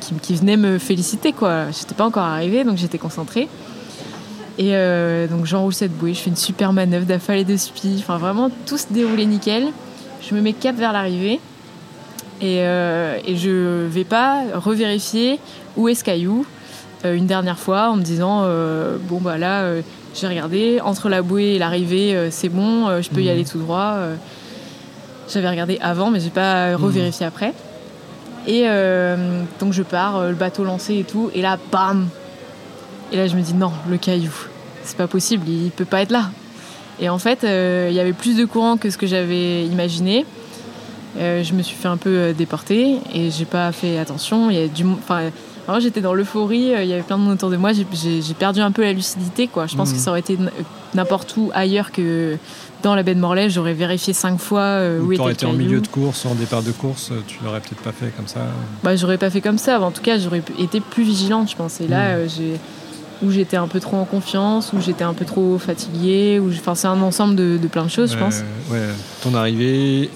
qui, qui, venaient me féliciter. Quoi. J'étais pas encore arrivée, donc j'étais concentrée. Et euh, donc j'enroule cette bouée, je fais une super manœuvre d'affalée et de spi. Enfin vraiment tout se déroulait nickel. Je me mets cap vers l'arrivée et, euh, et je vais pas revérifier où est ce caillou euh, une dernière fois en me disant euh, bon bah là j'ai regardé entre la bouée et l'arrivée c'est bon, je peux y mhm. aller tout droit. J'avais regardé avant mais j'ai pas mhm. revérifié après. Et donc je pars, le bateau lancé et tout et là bam et là, je me dis non, le caillou, c'est pas possible, il peut pas être là. Et en fait, euh, il y avait plus de courant que ce que j'avais imaginé. Euh, je me suis fait un peu euh, déporter et j'ai pas fait attention. Il y a du, enfin, j'étais dans l'euphorie. Il y avait plein de monde autour de moi. J'ai perdu un peu la lucidité, quoi. Je pense que mmh. ça aurait été n'importe où ailleurs que dans la baie de Morlaix. J'aurais vérifié cinq fois où était le été en milieu de course, en départ de course, tu l'aurais peut-être pas fait comme ça. Bah, j'aurais pas fait comme ça. En tout cas, j'aurais été plus vigilante, je pense. Et là, mmh. j'ai où j'étais un peu trop en confiance, où j'étais un peu trop fatiguée. Où enfin, c'est un ensemble de, plein de choses, je pense. Ouais, ton arrivée,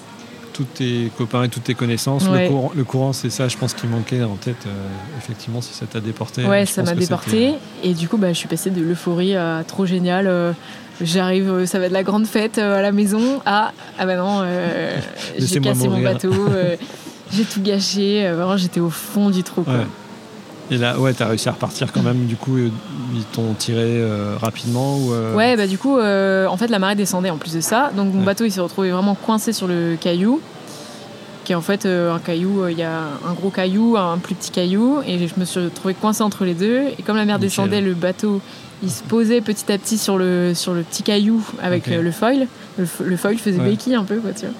tous tes copains et toutes tes connaissances, le courant, c'est ça, je pense, qui manquait en tête. Euh, effectivement, si ça t'a déporté. Ouais, ça m'a déporté. Et du coup, bah, je suis passée de l'euphorie à trop génial. Euh, j'arrive, euh, ça va de la grande fête à la maison. À ah bah non, [laughs] j'ai cassé mon bateau, j'ai tout gâché. vraiment, j'étais au fond du trou. Quoi. Et là, ouais, t'as réussi à repartir quand même. Du coup, euh, ils t'ont tiré euh, rapidement ou euh Ouais, bah du coup, en fait, la marée descendait en plus de ça. Donc mon bateau, il s'est retrouvé vraiment coincé sur le caillou, qui est en fait un caillou. Il y a un gros caillou, un plus petit caillou, et je me suis retrouvé coincé entre les deux. Et comme la mer descendait, le bateau, il se posait petit à petit sur le sur le petit caillou avec le foil. Le, foil faisait béquille un peu, quoi, tu vois.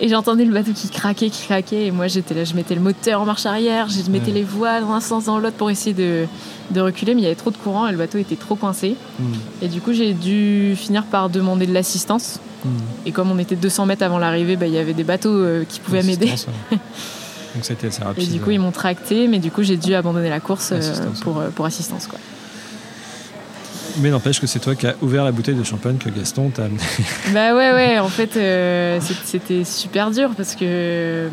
Et j'entendais le bateau qui craquait, qui craquait. Et moi, j'étais là, je mettais le moteur en marche arrière, je mettais les voiles dans un sens, dans l'autre pour essayer de, de, reculer. Mais il y avait trop de courant et le bateau était trop coincé. Hmm. Et du coup, j'ai dû finir par demander de l'assistance. Hmm. Et comme on était 200 mètres avant l'arrivée, bah, il y avait des bateaux euh, qui pouvaient m'aider. [laughs] Donc c'était assez rapide. Et du coup, ils m'ont tracté, mais du coup, j'ai dû abandonner la course euh, pour, euh, pour assistance. Quoi. Mais n'empêche que c'est toi qui as ouvert la bouteille de champagne que Gaston t'a amené. [laughs] Bah ouais, ouais, en fait, euh, c'était super dur parce que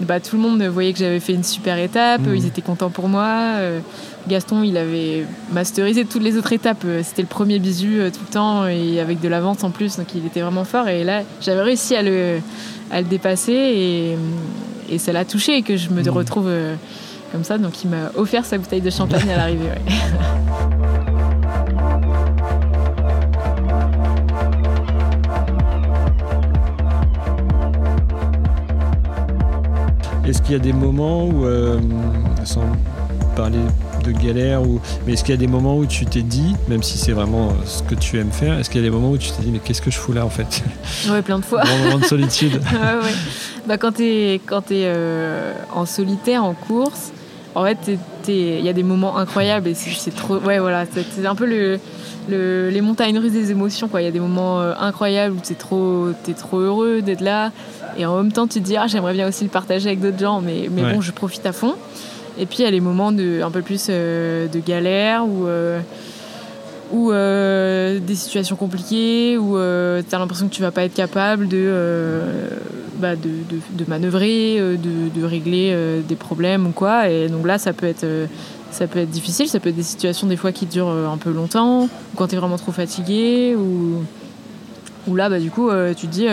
bah, tout le monde voyait que j'avais fait une super étape, mmh. ils étaient contents pour moi. Euh, Gaston, il avait masterisé toutes les autres étapes. Euh, c'était le premier bisu tout le temps et avec de l'avance en plus, donc il était vraiment fort. Et là, j'avais réussi à le, à le dépasser et, et ça l'a touché et que je me mmh. retrouve comme ça. Donc il m'a offert sa bouteille de champagne à l'arrivée. Ouais. [laughs] Est-ce qu'il y a des moments où, euh, sans parler de galère, ou... mais est-ce qu'il y a des moments où tu t'es dit, même si c'est vraiment ce que tu aimes faire, est-ce qu'il y a des moments où tu t'es dit, mais qu'est-ce que je fous là en fait? [laughs] Oui, plein de fois. Moment de solitude. [laughs] ouais, ouais. Bah, quand tu es, quand es euh, en solitaire, en course, en fait, il y a des moments incroyables et c'est trop. Ouais, voilà, c'est un peu le, le, les montagnes russes des émotions. Il y a des moments euh, incroyables où tu es trop, es trop heureux d'être là. Et en même temps, tu te dis, ah, j'aimerais bien aussi le partager avec d'autres gens, mais, mais bon, je profite à fond. Et puis, il y a les moments de, un peu plus euh, de galère ou, euh, ou des situations compliquées où tu as l'impression que tu vas pas être capable de, bah, de, de, de, manœuvrer, de, de régler des problèmes ou quoi. Et donc là, ça peut être. Ça peut être difficile, ça peut être des situations des fois qui durent un peu longtemps, ou quand tu es vraiment trop fatigué, ou, ou là, bah, du coup, tu te dis,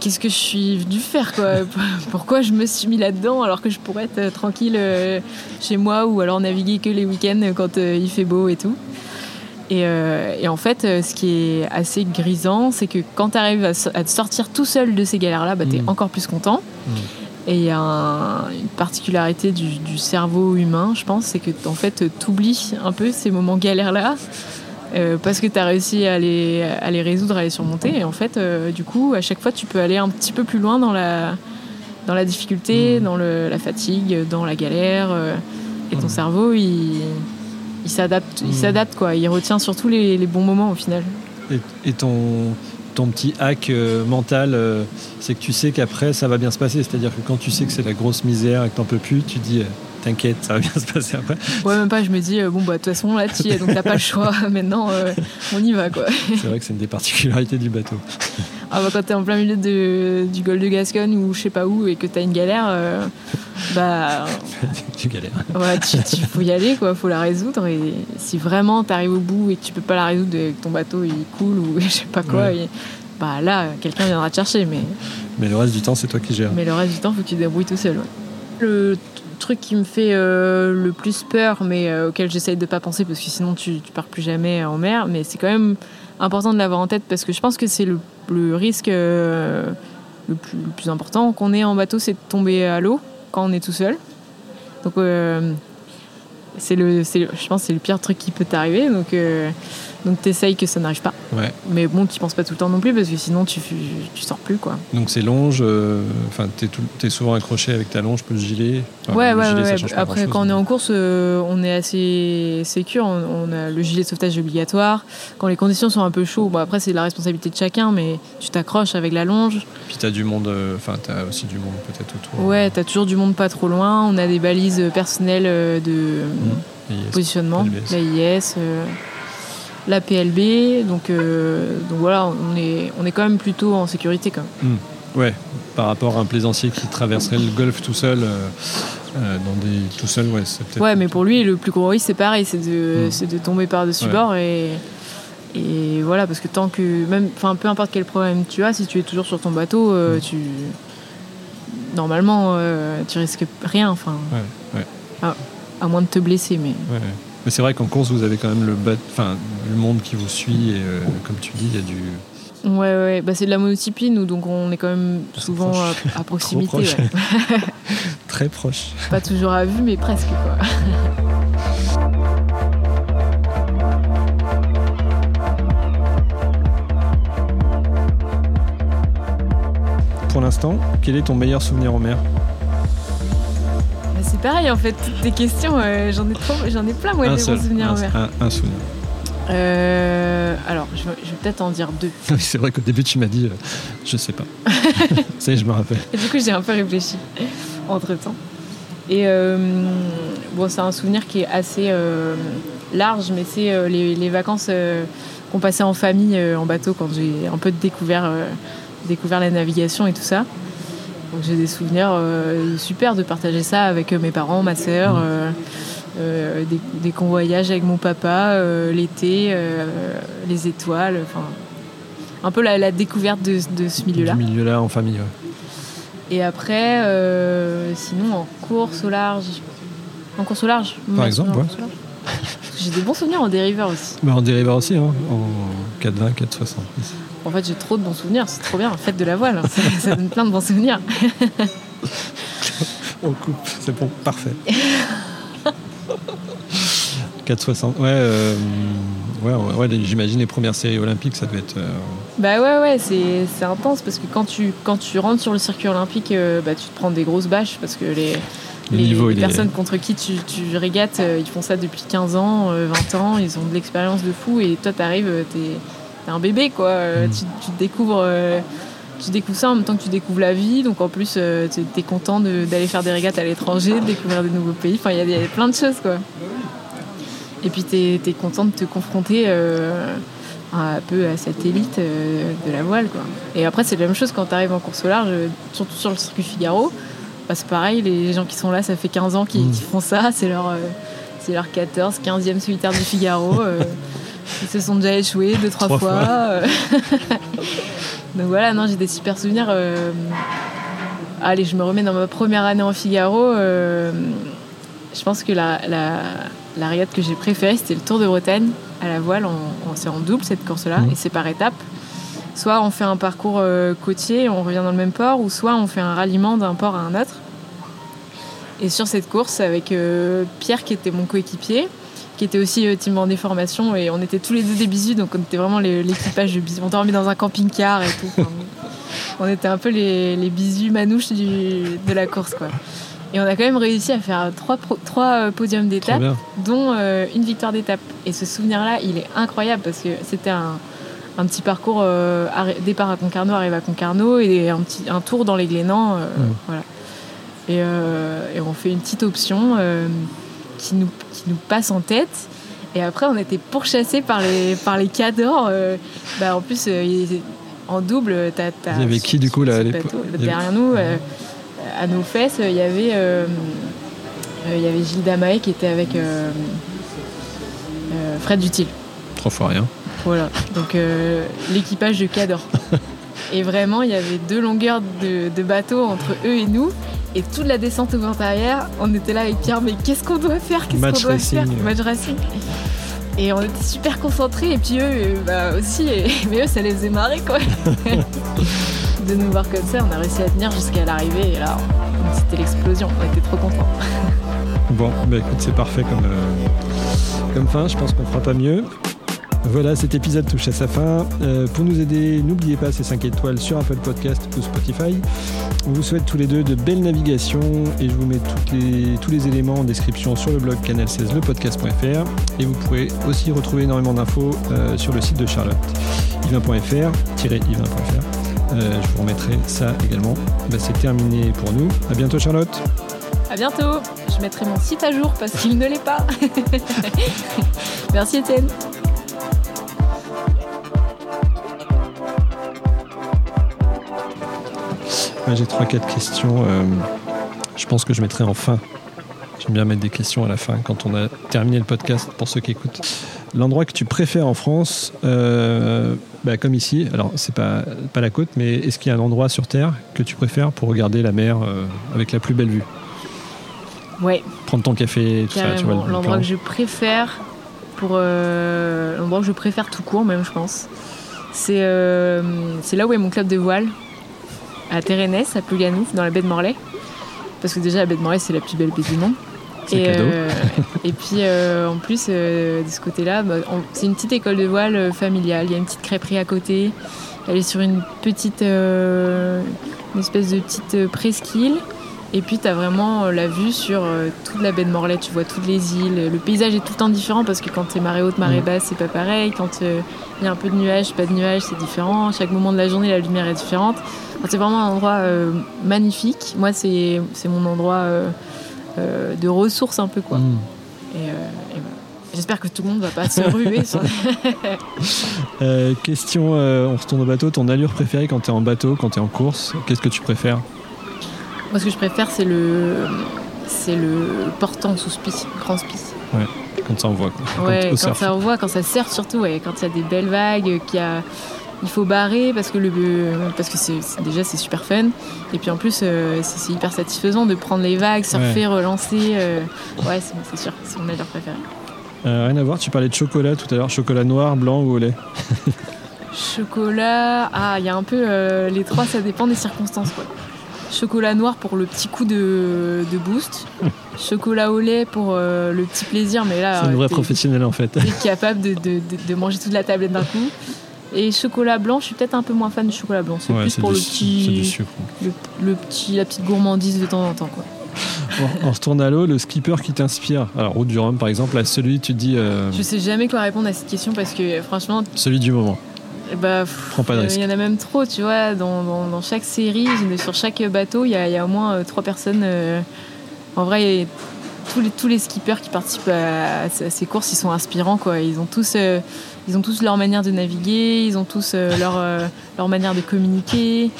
qu'est-ce que je suis venu faire quoi [laughs] Pourquoi je me suis mis là-dedans alors que je pourrais être tranquille chez moi ou alors naviguer que les week-ends quand il fait beau et tout et, en fait, ce qui est assez grisant, c'est que quand tu arrives à, te sortir tout seul de ces galères-là, bah, tu es mm. encore plus content. Mm. Et il y a une particularité du, cerveau humain, je pense, c'est que en fait, tu oublies un peu ces moments galères-là. Euh, parce que tu as réussi à les, à les résoudre, à les surmonter. Et en fait, euh, du coup, à chaque fois, tu peux aller un petit peu plus loin dans la, dans la difficulté, mmh. dans le, la fatigue, dans la galère. Euh, et ton mmh. cerveau, il, il s'adapte, il mmh. s'adapte quoi. Il retient surtout les, les, bons moments au final. Et, et ton, ton petit hack mental, c'est que tu sais qu'après, ça va bien se passer. C'est-à-dire que quand tu sais que c'est la grosse misère et que t'en peux plus, tu dis t'inquiète, ça va bien se passer après. Ouais, même pas, je me dis, euh, bon, bah, de toute façon, là, tu es, donc t'as pas le choix. [laughs] Maintenant, euh, on y va, quoi. C'est vrai que c'est une des particularités du bateau. [laughs] Ah, bah, quand t'es en plein milieu de, du golfe de Gascogne ou je sais pas où et que t'as une galère, euh, bah. [laughs] tu galères. Ouais, tu, faut y aller, quoi, faut la résoudre. Et si vraiment t'arrives au bout et que tu peux pas la résoudre et que ton bateau il coule ou je sais pas quoi, bah là, quelqu'un viendra te chercher. Mais... mais le reste du temps, c'est toi qui gères. Mais le reste du temps, faut que tu te débrouilles tout seul. Ouais. Le truc qui me fait euh, le plus peur, mais euh, auquel j'essaye de pas penser parce que sinon tu, tu pars plus jamais en mer. Mais c'est quand même important de l'avoir en tête parce que je pense que c'est le, risque euh, le, plus, important qu'on ait en bateau, c'est de tomber à l'eau quand on est tout seul. Donc c'est le, je pense c'est le pire truc qui peut t'arriver. Donc donc t'essayes que ça n'arrive pas. Ouais. Mais bon, tu penses pas tout le temps non plus parce que sinon tu, tu sors plus quoi. Donc c'est longe, euh, enfin t'es, es souvent accroché avec ta longe, le gilet. ouais, ouais, ouais. Après quand on est en course, euh, on est assez sécure. On, a le gilet de sauvetage obligatoire. Quand les conditions sont un peu chaudes, bon après c'est la responsabilité de chacun, mais tu t'accroches avec la longe. Puis t'as du monde, euh, enfin t'as aussi du monde peut-être autour. Ouais, t'as toujours du monde pas trop loin. On a des balises personnelles de mmh. positionnement, la IS la PLB. Donc, euh, donc voilà, on est, on est quand même plutôt en sécurité quand même. Hmm. Ouais, par rapport à un plaisancier qui traverserait le golfe tout seul. Euh, euh, dans des tout seul, ouais, c'est peut-être. Ouais, mais pour lui, le plus gros risque, c'est pareil, c'est de, hmm. de tomber par-dessus bord et, et voilà, parce que tant que, même, enfin, peu importe quel problème tu as, si tu es toujours sur ton bateau, hmm. tu, normalement, tu risques rien, enfin, ouais, à, à, moins de te blesser, mais. Mais c'est vrai qu'en course, vous avez quand même le, enfin, le monde qui vous suit et euh, comme tu dis, il y a du. Ouais, ouais, bah, c'est de la monotypie, nous, donc on est quand même souvent à, [laughs] proximité. [laughs] Très proche. [laughs] Pas toujours à vue, mais presque, quoi. Pour l'instant, quel est ton meilleur souvenir en mer? Pareil en fait, toutes tes questions, euh, j'en ai, j'en ai plein moi des bons souvenirs en mer. Un, souvenir. Euh, alors, je vais, peut-être en dire deux. [laughs] c'est vrai qu'au début, tu m'as dit, euh, je sais pas. [laughs] ça y est, je me rappelle. Et du coup, j'ai un peu réfléchi entre temps. Et bon, c'est un souvenir qui est assez large, mais c'est les, les, vacances qu'on passait en famille en bateau quand j'ai un peu découvert, découvert la navigation et tout ça j'ai des souvenirs euh, super de partager ça avec euh, mes parents, ma sœur, mmh. euh, des, convoyages avec mon papa, l'été, les étoiles, enfin un peu la, découverte de, ce milieu-là. Du milieu-là en famille. Et après, sinon en course au large. En course au large Par exemple, ouais. J'ai des bons souvenirs en dériveur aussi. en dériveur aussi, hein, en 420, 460. En fait, j'ai trop de bons souvenirs, c'est trop bien. Faites de la voile, hein. ça, donne plein de bons souvenirs. On coupe, c'est bon, parfait. 460, ouais, euh, ouais, ouais, j'imagine les premières séries olympiques, ça devait être. Euh, bah ouais, ouais, c'est intense parce que quand tu, quand tu rentres sur le circuit olympique, euh, bah, tu te prends des grosses bâches parce que les, les, personnes contre qui tu, tu régates, ils font ça depuis 15 ans, 20 ans, ils ont de l'expérience de fou et toi, t'arrives, t'es t'es un bébé quoi. Euh. Tu, découvres euh, tu découvres ça en même temps que tu découvres la vie. Donc en plus, euh, tu es content d'aller faire des régates à l'étranger, de découvrir des nouveaux pays. Enfin, il y, a plein de choses, quoi. Et puis tu es, content de te confronter un peu à cette élite de la voile, quoi. Et après, c'est la même chose quand tu arrives en course au large, surtout sur le circuit Figaro. Bah, c'est pareil, les gens qui sont là, ça fait 15 ans qu'ils mm. font ça. C'est leur, leur 14, 15e solitaire du Figaro. [laughs] Ils se sont déjà échoués deux, trois, Trois fois. fois. euh. [laughs] Donc voilà, non, j'ai des super souvenirs. euh. Allez, je me remets dans ma première année en Figaro. euh, Je pense que la, la, la régate que j'ai préférée, c'était le Tour de Bretagne à la voile. On, on- c'est en double cette course-là, Mhm. et c'est par étapes. Soit on fait un parcours euh, côtier, on revient dans le même port, ou soit on fait un ralliement d'un port à un autre. Et sur cette course, avec Pierre qui était mon coéquipier, qui était aussi euh, team des formations, et on était tous les deux des bisous, donc on était vraiment l'équipage de bisous. On dormait dans un camping-car et tout. Enfin, on était un peu les, les bisous manouches du- de la course, quoi. Et on a quand même réussi à faire trois, pro- trois euh, podiums d'étape, dont euh, une victoire d'étape. Et ce souvenir-là, il est incroyable parce que c'était un, un petit parcours euh, départ à Concarneau, arrive à Concarneau et un, petit, un tour dans les Glénans. euh, voilà. et, et on fait une petite option qui, nous, qui nous passe en tête. Et après, on était pourchassés par les, par les cadors. euh, bah, en plus, euh, en double, t'as. Il y avait qui, du coup, là, avait- Derrière nous, euh, à nos fesses, il y avait, il y avait Gilles Damae qui était avec Fred Dutil. Trois fois rien. Voilà, donc l'équipage de Cador. [laughs] Et vraiment, il y avait deux longueurs de, de bateau entre eux et nous. Et toute la descente au vent arrière, on était là avec Pierre, mais qu'est-ce qu'on doit faire Qu'est-ce Match qu'on doit racing. faire Match racing. Et on était super concentrés, et puis eux, euh, bah aussi, et- [laughs] mais eux, ça les faisait marrer, quoi. [laughs] de nous voir comme ça, on a réussi à tenir jusqu'à l'arrivée, et là, c'était l'explosion, on était trop contents. Bon, bah écoute, c'est parfait comme, euh, comme fin. Je pense qu'on fera pas mieux. Voilà, cet épisode touche à sa fin. Euh, pour nous aider, n'oubliez pas ces 5 étoiles sur Apple Podcast ou Spotify. On vous souhaite tous les deux de belles navigations et je vous mets tous les éléments en description sur le blog canal16lepodcast.fr et vous pourrez aussi retrouver énormément d'infos euh, sur le site de Charlotte, yvain.fr-yvain.fr. Euh, je vous remettrai ça également. Bah, c'est terminé pour nous. À bientôt Charlotte. À bientôt Je mettrai mon site à jour parce qu'il ne l'est pas. [laughs] Merci Étienne Ouais, J'ai 3-4 questions. euh, je pense que je mettrai en fin. J'aime bien mettre des questions à la fin quand on a terminé le podcast pour ceux qui écoutent. L'endroit que tu préfères en France, euh, bah, comme ici, alors c'est pas, pas la côte, mais est-ce qu'il y a un endroit sur Terre que tu préfères pour regarder la mer euh, avec la plus belle vue? Ouais, Prendre ton café, tout ça, tu vois. le L'endroit que je préfère pour l'endroit que je préfère tout court même je pense. C'est c'est là où est mon club de voile à Térénès, à Plouganouf, dans la baie de Morlaix. Parce que déjà la baie de Morlaix c'est la plus belle baie du monde. Et, euh, et puis euh, en plus euh, de ce côté-là, bah, c'est une petite école de voile familiale. Il y a une petite crêperie à côté. Elle est sur une petite, une espèce de petite presqu'île. Et puis tu as vraiment euh, la vue sur euh, toute la baie de Morlaix. Tu vois toutes les îles. Le paysage est tout le temps différent parce que quand c'est marée haute, marée Mm. basse, c'est pas pareil. Quand euh, il y a un peu de nuages, pas de nuages, c'est différent. Chaque moment de la journée, la lumière est différente. Enfin, c'est vraiment un endroit euh, magnifique. Moi, c'est mon endroit euh, euh, de ressources un peu quoi. Mm. Et, et voilà. J'espère que tout le monde va pas se [laughs] ruer sur. Question, on retourne au bateau. Ton allure préférée quand tu es en bateau, quand tu es en course, qu'est-ce que tu préfères? Moi, ce que je préfère, c'est le, c'est le portant sous spi, grand spi. Quand ça envoie quoi. Ouais, Quand- quand surf. ça envoie, quand ça surfe surtout, ouais, quand il y a des belles vagues, qu'il a, il faut barrer parce que le, parce que c'est, déjà c'est super fun. Et puis en plus, euh, c'est, hyper satisfaisant de prendre les vagues, surfer, relancer. euh, ouais, c'est, sûr, c'est mon allure préférée. Euh, rien à voir, tu parlais de chocolat tout à l'heure. Chocolat noir, blanc ou au lait? Chocolat, ah, il y a un peu les trois, ça dépend des circonstances. Quoi. Chocolat noir pour le petit coup de, de boost. Chocolat au lait pour euh, le petit plaisir, mais là, C'est une vraie professionnelle en fait. t'es capable de, de- de- de manger toute la tablette d'un coup. Et chocolat blanc, je suis peut-être un peu moins fan du chocolat blanc. C'est Ouais, plus pour le petit, le, le petit, la petite gourmandise de temps en temps. Quoi. On, retourne à l'eau, le skipper qui t'inspire. Alors, Route du Rhum par exemple, à celui tu dis euh, Je sais jamais quoi répondre à cette question parce que franchement, celui du moment. Eh bah, de euh. Il y en a même trop, tu vois. Dans, dans- dans chaque série, sur chaque bateau, il y a, il y a au moins euh, trois personnes. euh, en vrai, tous les, tous les skippers qui participent à, à ces- courses, ils sont inspirants, quoi. Ils ont tous, euh, ils ont tous leur manière de naviguer, ils ont tous euh, leur, euh, leur manière de communiquer.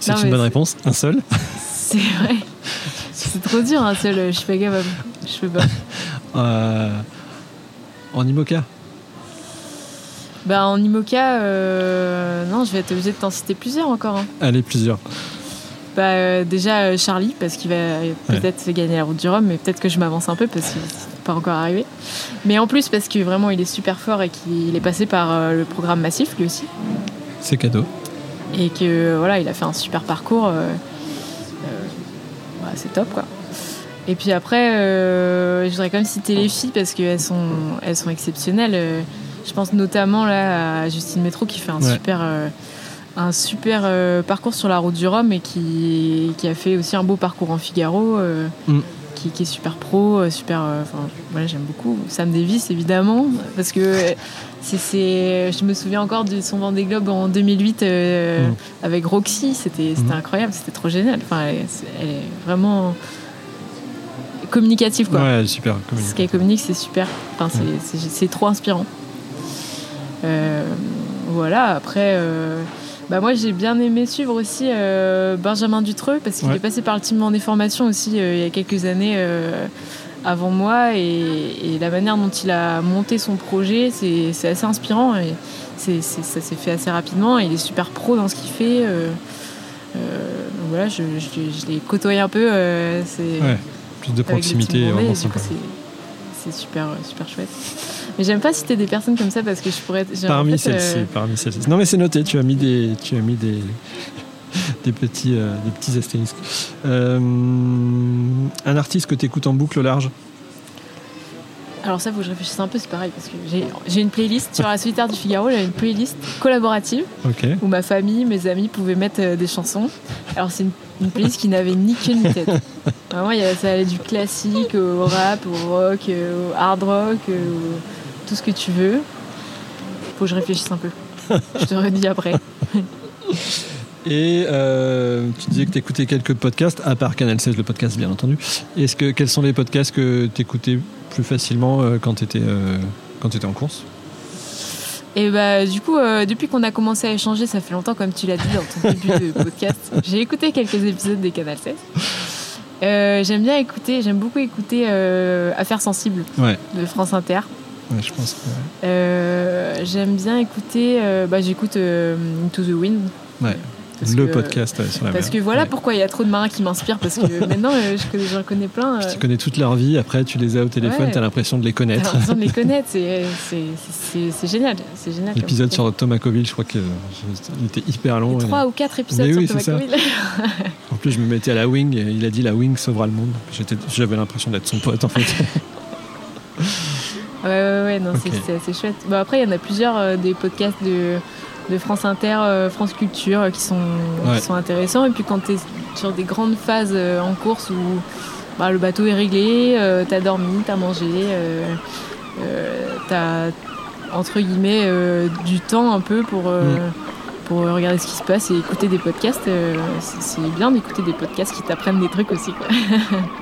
C'est une bonne réponse. Un seul [laughs] C'est vrai. C'est trop dur, un seul. Je suis pas capable. Je peux pas. [laughs] En IMOCA Bah en IMOCA, euh, non, je vais être obligée de t'en citer plusieurs encore. hein. Allez, plusieurs. Bah, euh, déjà euh, Charlie, parce qu'il va peut-être gagner la route du Rhum, mais peut-être que je m'avance un peu parce qu'il n'est pas encore arrivé. Mais en plus, parce que vraiment il est super fort et qu'il est passé par le programme massif lui aussi. C'est cadeau. Et que voilà, il a fait un super parcours. bah, c'est top quoi. Et puis après, euh, je voudrais quand même citer les filles parce qu'elles sont, elles sont exceptionnelles. Je pense notamment là à Justine Métro qui fait un Ouais. super, euh, un super euh, parcours sur la route du Rhum et qui, qui a fait aussi un beau parcours en Figaro, euh, Mm. qui, qui est super pro, super. Enfin, voilà, j'aime beaucoup. Sam Davis évidemment parce que c'est, je me souviens encore de son Vendée Globe en 2008 euh, Mm. avec Roxy. C'était, Mm. incroyable, c'était trop génial. Enfin, elle, est- elle est vraiment communicative quoi. Ouais, super. Ce qu'elle communique, c'est super. Enfin, c'est trop inspirant. Euh, voilà, après, euh, bah moi j'ai bien aimé suivre aussi euh, Benjamin Dutreux parce qu'il Ouais. est passé par le team en formation aussi euh, il y a quelques années euh, avant moi et, et la manière dont il a monté son projet, c'est assez inspirant et c'est- ça s'est fait assez rapidement. Il est super pro dans ce qu'il fait. donc voilà, je, je, je l'ai côtoyé un peu. c'est Ouais, plus de proximité, c'est- super, euh, super chouette. Mais j'aime pas citer des personnes comme ça parce que je pourrais. en Parmi fait, celles-ci, euh, parmi celles-ci. Non mais c'est noté, tu as mis des, tu as mis des, [laughs] des petits, euh, des petits astérisques. Euh, un artiste que tu écoutes en boucle large. Alors ça, faut que je réfléchisse un peu, c'est pareil parce que j'ai- une playlist sur la solitaire du Figaro, j'ai une playlist collaborative où ma famille, mes amis pouvaient mettre euh, des chansons. Alors c'est une, une playlist qui n'avait ni queue ni tête. Vraiment, il ça allait du classique au rap, au rock, euh, au hard rock, euh, tout ce que tu veux. Faut que je réfléchisse un peu. Je te redis après. Et euh, tu disais que tu écoutais quelques podcasts, à part Canal 16, le podcast bien entendu. Est-ce que quels sont les podcasts que tu écoutais plus facilement quand tu étais, en course? Et bah du coup, euh, depuis qu'on a commencé à échanger, ça fait longtemps, comme tu l'as dit dans ton début de [laughs] podcast, j'ai écouté quelques épisodes des Canal 16. Euh, j'aime bien écouter, j'aime beaucoup écouter euh, Affaires sensibles Ouais, de France Inter. ouais, je pense. que, j'aime bien écouter, bah, j'écoute euh, To the Wind. Ouais. Parce le que- podcast ouais, sur la Parce mer. que voilà Ouais. pourquoi il y a trop de marins qui m'inspirent. Parce que [laughs] maintenant, euh, je connais- j'en connais plein. euh, Tu connais toute leur vie, après tu les as au téléphone, tu as l'impression de les T'as connaître. l'impression de les [laughs] connaître. C'est, génial. C'est génial. L'épisode sur Thomas Coville, je crois qu'il était hyper long. Trois ou quatre épisodes Mais sur oui, Thomas c'est ça. Coville. En plus, je me mettais à la wing, et il a dit la wing sauvera le monde. J'avais l'impression d'être son pote en fait. [laughs] Ouais, ouais, ouais, non, c'est, c'est assez chouette. Bon, après, il y en a plusieurs euh, des podcasts de, de France Inter, euh, France Culture euh, qui, sont, Ouais. qui sont intéressants. Et puis, quand tu es sur des grandes phases euh, en course où bah, le bateau est réglé, euh, t'as dormi, t'as mangé, euh, euh, t'as entre guillemets du temps un peu pour. Mm. Pour regarder ce qui se passe et écouter des podcasts, c'est c'est bien d'écouter des podcasts qui t'apprennent des trucs aussi. Quoi. [laughs]